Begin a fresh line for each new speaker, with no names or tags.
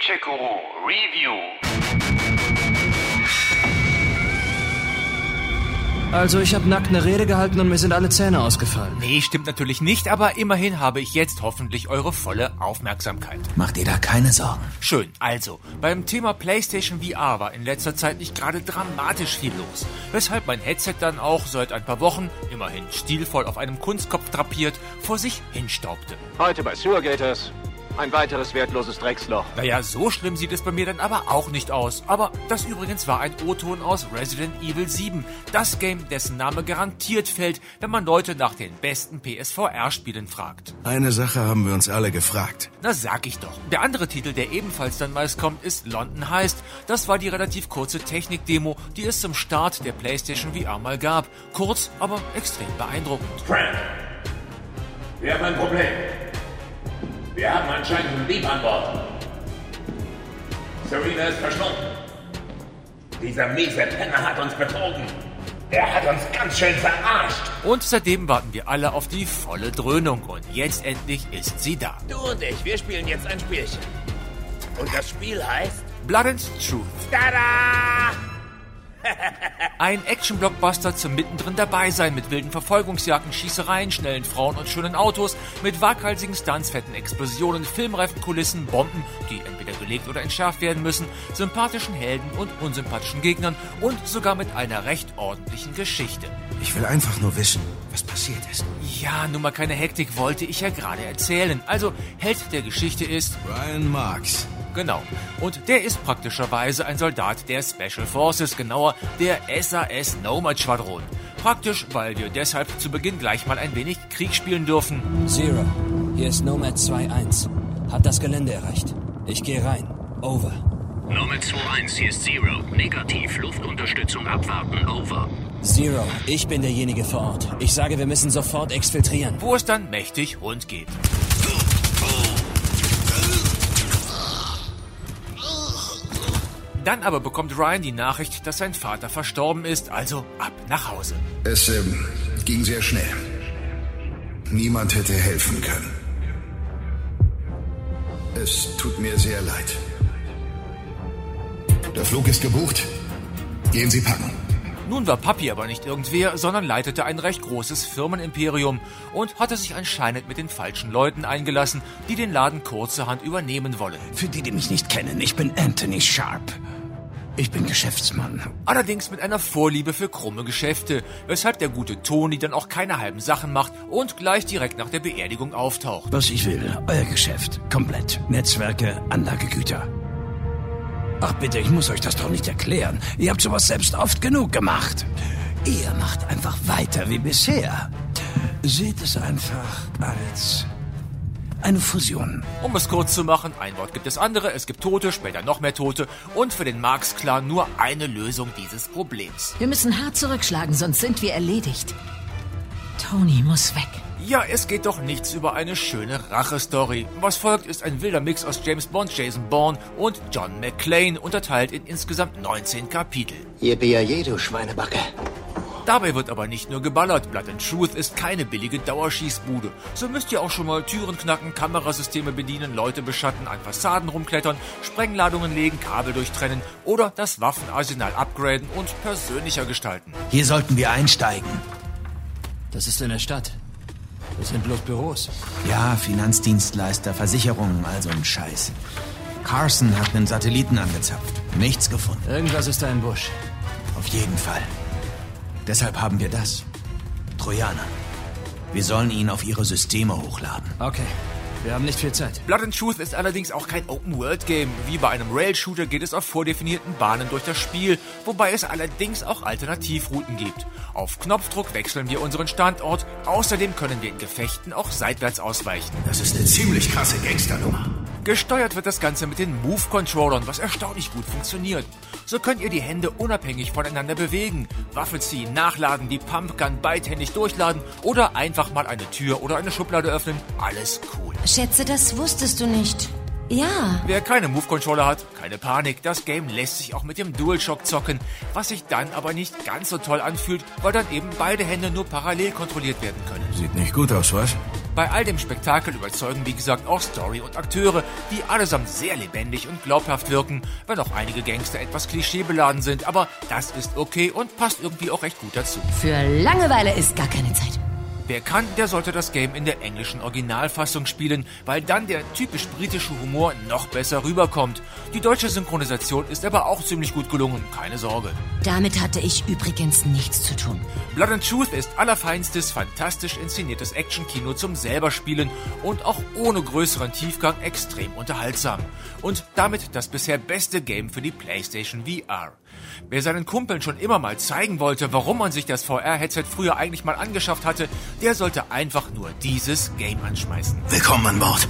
Spielcheck-Guru Review.
Also ich habe nackt eine Rede gehalten und mir sind alle Zähne ausgefallen.
Nee, stimmt natürlich nicht, aber immerhin habe ich jetzt hoffentlich eure volle Aufmerksamkeit.
Mach dir da keine Sorgen.
Schön, also, beim Thema PlayStation VR war in letzter Zeit nicht gerade dramatisch viel los, weshalb mein Headset dann auch seit ein paar Wochen, immerhin stilvoll auf einem Kunstkopf drapiert, vor sich hinstaubte.
Heute bei Sewergators. Ein weiteres wertloses Drecksloch.
Naja, so schlimm sieht es bei mir dann aber auch nicht aus. Aber das übrigens war ein O-Ton aus Resident Evil 7. Das Game, dessen Name garantiert fällt, wenn man Leute nach den besten PSVR-Spielen fragt.
Eine Sache haben wir uns alle gefragt.
Na sag ich doch. Der andere Titel, der ebenfalls dann meist kommt, ist London Heist. Das war die relativ kurze Technik-Demo, die es zum Start der PlayStation VR mal gab. Kurz, aber extrem beeindruckend.
Frank, wir haben ein Problem. Wir haben anscheinend einen Dieb an Bord. Serena ist verschwunden. Dieser miese Penner hat uns betrogen. Er hat uns ganz schön verarscht.
Und seitdem warten wir alle auf die volle Dröhnung. Und jetzt endlich ist sie da.
Du und ich, wir spielen jetzt ein Spielchen. Und das Spiel heißt
Blood and Truth.
Tada!
Ein Action-Blockbuster zum mittendrin dabei sein mit wilden Verfolgungsjagden, Schießereien, schnellen Frauen und schönen Autos, mit waghalsigen Stunts, fetten Explosionen, filmreifen Kulissen, Bomben, die entweder gelegt oder entschärft werden müssen, sympathischen Helden und unsympathischen Gegnern und sogar mit einer recht ordentlichen Geschichte.
Ich will einfach nur wissen, was passiert ist.
Ja, nun mal keine Hektik wollte ich ja gerade erzählen. Also, Held der Geschichte ist
Brian Marks.
Genau. Und der ist praktischerweise ein Soldat der Special Forces, genauer der SAS Nomad Schwadron. Praktisch, weil wir deshalb zu Beginn gleich mal ein wenig Krieg spielen dürfen.
Zero, hier ist Nomad 2-1. Hat das Gelände erreicht. Ich gehe rein. Over.
Nomad 2-1, hier ist Zero. Negativ, Luftunterstützung abwarten, over.
Zero, ich bin derjenige vor Ort. Ich sage, wir müssen sofort exfiltrieren.
Wo es dann mächtig rund geht. Dann aber bekommt Ryan die Nachricht, dass sein Vater verstorben ist, also ab nach Hause.
Es ähm, ging sehr schnell. Niemand hätte helfen können. Es tut mir sehr leid. Der Flug ist gebucht. Gehen Sie packen.
Nun war Papi aber nicht irgendwer, sondern leitete ein recht großes Firmenimperium und hatte sich anscheinend mit den falschen Leuten eingelassen, die den Laden kurzerhand übernehmen wollen.
Für die, die mich nicht kennen, ich bin Anthony Sharp. Ich bin Geschäftsmann.
Allerdings mit einer Vorliebe für krumme Geschäfte, weshalb der gute Toni dann auch keine halben Sachen macht und gleich direkt nach der Beerdigung auftaucht.
Was ich will, euer Geschäft. Komplett. Netzwerke, Anlagegüter. Ach bitte, ich muss euch das doch nicht erklären. Ihr habt sowas selbst oft genug gemacht. Ihr macht einfach weiter wie bisher. Seht es einfach als eine Fusion.
Um es kurz zu machen, ein Wort gibt es andere, es gibt Tote, später noch mehr Tote und für den Marx-Clan nur eine Lösung dieses Problems.
Wir müssen hart zurückschlagen, sonst sind wir erledigt. Tony muss weg.
Ja, es geht doch nichts über eine schöne Rache-Story. Was folgt, ist ein wilder Mix aus James Bond, Jason Bourne und John McClane, unterteilt in insgesamt 19 Kapitel.
Yippie, du Schweinebacke.
Dabei wird aber nicht nur geballert. Blood and Truth ist keine billige Dauerschießbude. So müsst ihr auch schon mal Türen knacken, Kamerasysteme bedienen, Leute beschatten, an Fassaden rumklettern, Sprengladungen legen, Kabel durchtrennen oder das Waffenarsenal upgraden und persönlicher gestalten.
Hier sollten wir einsteigen.
Das ist in der Stadt. Das sind bloß Büros.
Ja, Finanzdienstleister, Versicherungen, also ein Scheiß. Carson hat einen Satelliten angezapft. Nichts gefunden.
Irgendwas ist da im Busch.
Auf jeden Fall. Deshalb haben wir das. Trojaner. Wir sollen ihn auf ihre Systeme hochladen.
Okay. Wir haben nicht viel Zeit.
Blood and Truth ist allerdings auch kein Open-World-Game. Wie bei einem Rail-Shooter geht es auf vordefinierten Bahnen durch das Spiel, wobei es allerdings auch Alternativrouten gibt. Auf Knopfdruck wechseln wir unseren Standort, außerdem können wir in Gefechten auch seitwärts ausweichen.
Das ist eine ziemlich krasse Gangsternummer.
Gesteuert wird das Ganze mit den Move-Controllern, was erstaunlich gut funktioniert. So könnt ihr die Hände unabhängig voneinander bewegen, Waffe ziehen, nachladen, die Pumpgun beidhändig durchladen oder einfach mal eine Tür oder eine Schublade öffnen. Alles cool.
Schätze, das wusstest du nicht. Ja.
Wer keine Move-Controller hat, keine Panik. Das Game lässt sich auch mit dem DualShock zocken, was sich dann aber nicht ganz so toll anfühlt, weil dann eben beide Hände nur parallel kontrolliert werden können.
Sieht nicht gut aus, was?
Bei all dem Spektakel überzeugen wie gesagt auch Story und Akteure, die allesamt sehr lebendig und glaubhaft wirken, wenn auch einige Gangster etwas klischeebeladen sind, aber das ist okay und passt irgendwie auch recht gut dazu.
Für Langeweile ist gar keine Zeit.
Wer kann, der sollte das Game in der englischen Originalfassung spielen, weil dann der typisch britische Humor noch besser rüberkommt. Die deutsche Synchronisation ist aber auch ziemlich gut gelungen, keine Sorge.
Damit hatte ich übrigens nichts zu tun.
Blood and Truth ist allerfeinstes, fantastisch inszeniertes Actionkino zum selber spielen und auch ohne größeren Tiefgang extrem unterhaltsam. Und damit das bisher beste Game für die PlayStation VR. Wer seinen Kumpeln schon immer mal zeigen wollte, warum man sich das VR-Headset früher eigentlich mal angeschafft hatte, der sollte einfach nur dieses Game anschmeißen.
Willkommen an Bord.